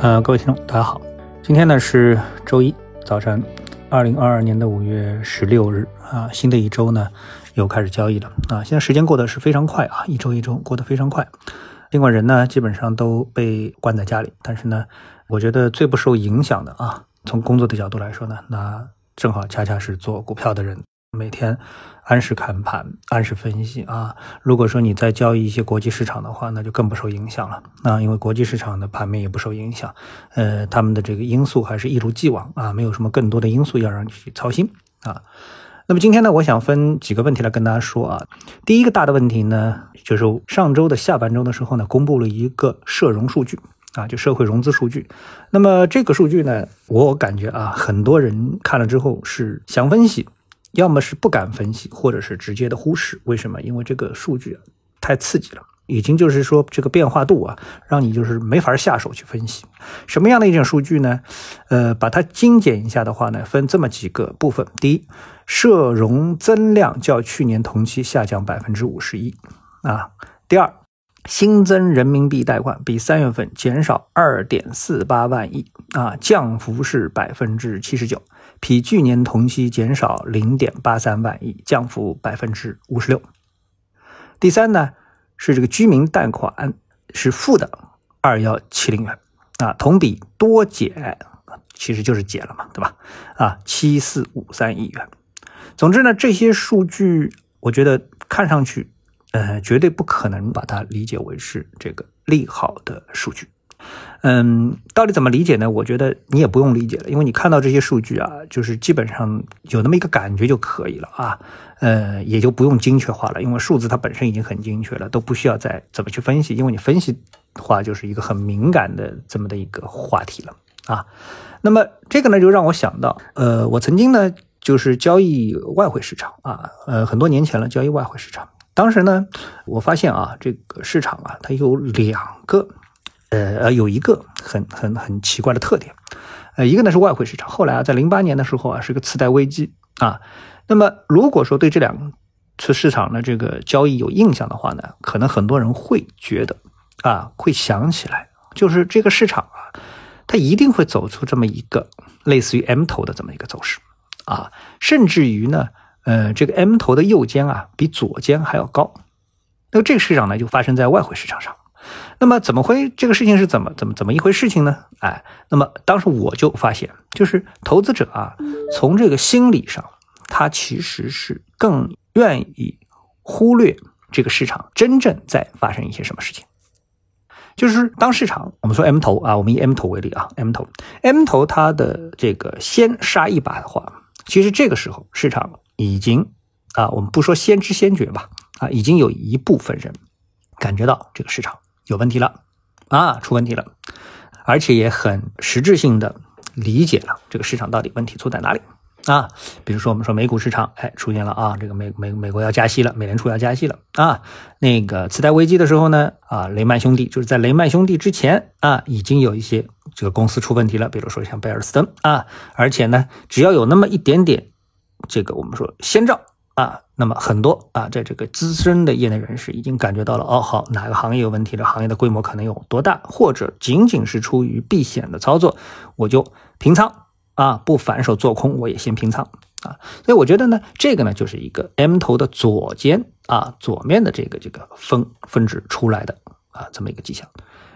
呃，各位听众，大家好，今天呢是周一早晨，二零二二年的五月十六日啊，新的一周呢又开始交易了啊，现在时间过得是非常快啊，一周一周过得非常快，尽管人呢基本上都被关在家里，但是呢，我觉得最不受影响的啊，从工作的角度来说呢，那正好恰恰是做股票的人。每天按时看盘，按时分析啊。如果说你在交易一些国际市场的话，那就更不受影响了。那因为国际市场的盘面也不受影响，呃，他们的这个因素还是一如既往啊，没有什么更多的因素要让你去操心啊。那么今天呢，我想分几个问题来跟大家说啊。第一个大的问题呢，就是上周的下半周的时候呢，公布了一个社融数据啊，就社会融资数据。那么这个数据呢，我感觉啊，很多人看了之后是想分析。要么是不敢分析，或者是直接的忽视。为什么？因为这个数据太刺激了，已经就是说这个变化度啊，让你就是没法下手去分析。什么样的一种数据呢？呃，把它精简一下的话呢，分这么几个部分。第一，社融增量较去年同期下降百分之五十一啊。第二，新增人民币贷款比三月份减少二点四八万亿啊，降幅是百分之七十九。比去年同期减少零点八三万亿，降幅百分之五十六。第三呢，是这个居民贷款是负的二幺七零元啊，同比多减，其实就是减了嘛，对吧？啊，七四五三亿元。总之呢，这些数据我觉得看上去，呃，绝对不可能把它理解为是这个利好的数据。嗯，到底怎么理解呢？我觉得你也不用理解了，因为你看到这些数据啊，就是基本上有那么一个感觉就可以了啊。呃，也就不用精确化了，因为数字它本身已经很精确了，都不需要再怎么去分析，因为你分析的话就是一个很敏感的这么的一个话题了啊。那么这个呢，就让我想到，呃，我曾经呢就是交易外汇市场啊，呃，很多年前了交易外汇市场，当时呢我发现啊，这个市场啊它有两个。呃呃，有一个很很很奇怪的特点，呃，一个呢是外汇市场，后来啊，在零八年的时候啊，是个次贷危机啊。那么如果说对这两次市场的这个交易有印象的话呢，可能很多人会觉得啊，会想起来，就是这个市场啊，它一定会走出这么一个类似于 M 头的这么一个走势啊，甚至于呢，呃，这个 M 头的右肩啊，比左肩还要高。那么这个市场呢，就发生在外汇市场上。那么怎么会这个事情是怎么怎么怎么一回事情呢？哎，那么当时我就发现，就是投资者啊，从这个心理上，他其实是更愿意忽略这个市场真正在发生一些什么事情。就是当市场我们说 M 头啊，我们以 M 头为例啊，M 头 M 头它的这个先杀一把的话，其实这个时候市场已经啊，我们不说先知先觉吧，啊，已经有一部分人感觉到这个市场。有问题了啊，出问题了，而且也很实质性的理解了这个市场到底问题出在哪里啊。比如说，我们说美股市场，哎，出现了啊，这个美美美国要加息了，美联储要加息了啊。那个次贷危机的时候呢，啊，雷曼兄弟就是在雷曼兄弟之前啊，已经有一些这个公司出问题了，比如说像贝尔斯登啊，而且呢，只要有那么一点点这个我们说先兆。啊，那么很多啊，在这个资深的业内人士已经感觉到了，哦，好，哪个行业有问题这？行业的规模可能有多大？或者仅仅是出于避险的操作，我就平仓啊，不反手做空，我也先平仓啊。所以我觉得呢，这个呢就是一个 M 头的左肩啊，左面的这个这个分分值出来的啊，这么一个迹象。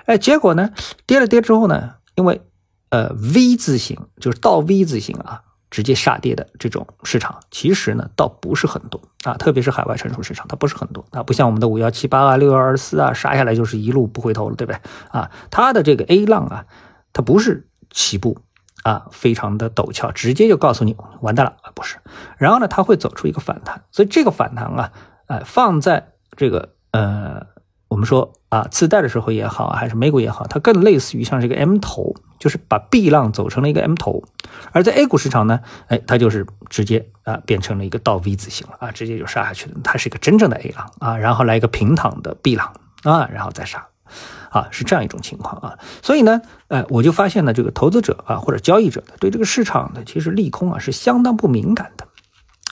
哎，结果呢，跌了跌之后呢，因为呃 V 字形就是倒 V 字形啊。直接下跌的这种市场，其实呢倒不是很多啊，特别是海外成熟市场，它不是很多啊，不像我们的五幺七八啊、六幺二四啊，杀下来就是一路不回头了，对不对啊？它的这个 A 浪啊，它不是起步啊，非常的陡峭，直接就告诉你完蛋了啊，不是。然后呢，它会走出一个反弹，所以这个反弹啊，哎，放在这个呃。我们说啊，次贷的时候也好，还是美股也好，它更类似于像这个 M 头，就是把 B 浪走成了一个 M 头。而在 A 股市场呢，哎，它就是直接啊变成了一个倒 V 字形了啊，直接就杀下去了。它是一个真正的 A 浪啊，然后来一个平躺的 B 浪啊，然后再杀啊，是这样一种情况啊。所以呢，哎，我就发现呢，这个投资者啊或者交易者对这个市场的其实利空啊是相当不敏感的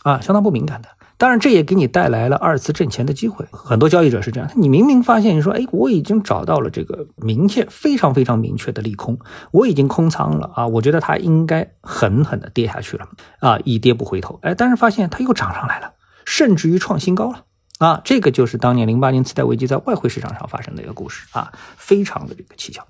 啊，相当不敏感的。当然，这也给你带来了二次挣钱的机会。很多交易者是这样，你明明发现你说，哎，我已经找到了这个明确、非常非常明确的利空，我已经空仓了啊，我觉得它应该狠狠的跌下去了啊，一跌不回头。哎，但是发现它又涨上来了，甚至于创新高了啊，这个就是当年零八年次贷危机在外汇市场上发生的一个故事啊，非常的这个蹊跷。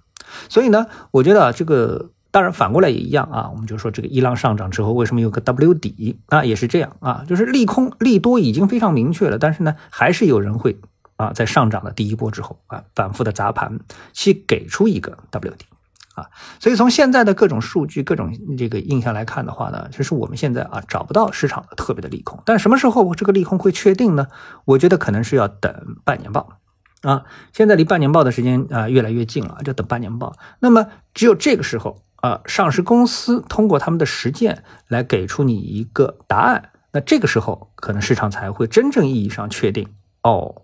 所以呢，我觉得这个。当然，反过来也一样啊。我们就说这个一浪上涨之后，为什么有个 W 底啊？也是这样啊，就是利空利多已经非常明确了，但是呢，还是有人会啊，在上涨的第一波之后啊，反复的砸盘，去给出一个 W 底啊。所以从现在的各种数据、各种这个印象来看的话呢，其实我们现在啊找不到市场的特别的利空。但什么时候这个利空会确定呢？我觉得可能是要等半年报啊。现在离半年报的时间啊越来越近了，就等半年报。那么只有这个时候。啊，上市公司通过他们的实践来给出你一个答案，那这个时候可能市场才会真正意义上确定哦，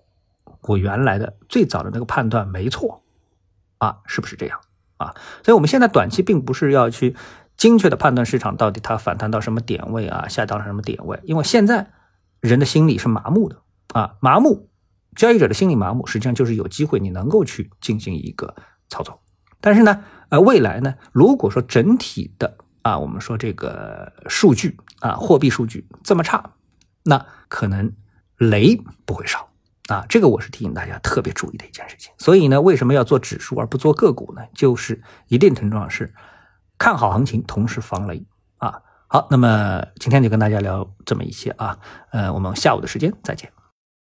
我原来的最早的那个判断没错啊，是不是这样啊？所以我们现在短期并不是要去精确的判断市场到底它反弹到什么点位啊，下到什么点位，因为现在人的心理是麻木的啊，麻木，交易者的心理麻木，实际上就是有机会你能够去进行一个操作，但是呢。而未来呢？如果说整体的啊，我们说这个数据啊，货币数据这么差，那可能雷不会少啊。这个我是提醒大家特别注意的一件事情。所以呢，为什么要做指数而不做个股呢？就是一定程度上是看好行情，同时防雷啊。好，那么今天就跟大家聊这么一些啊。呃，我们下午的时间再见。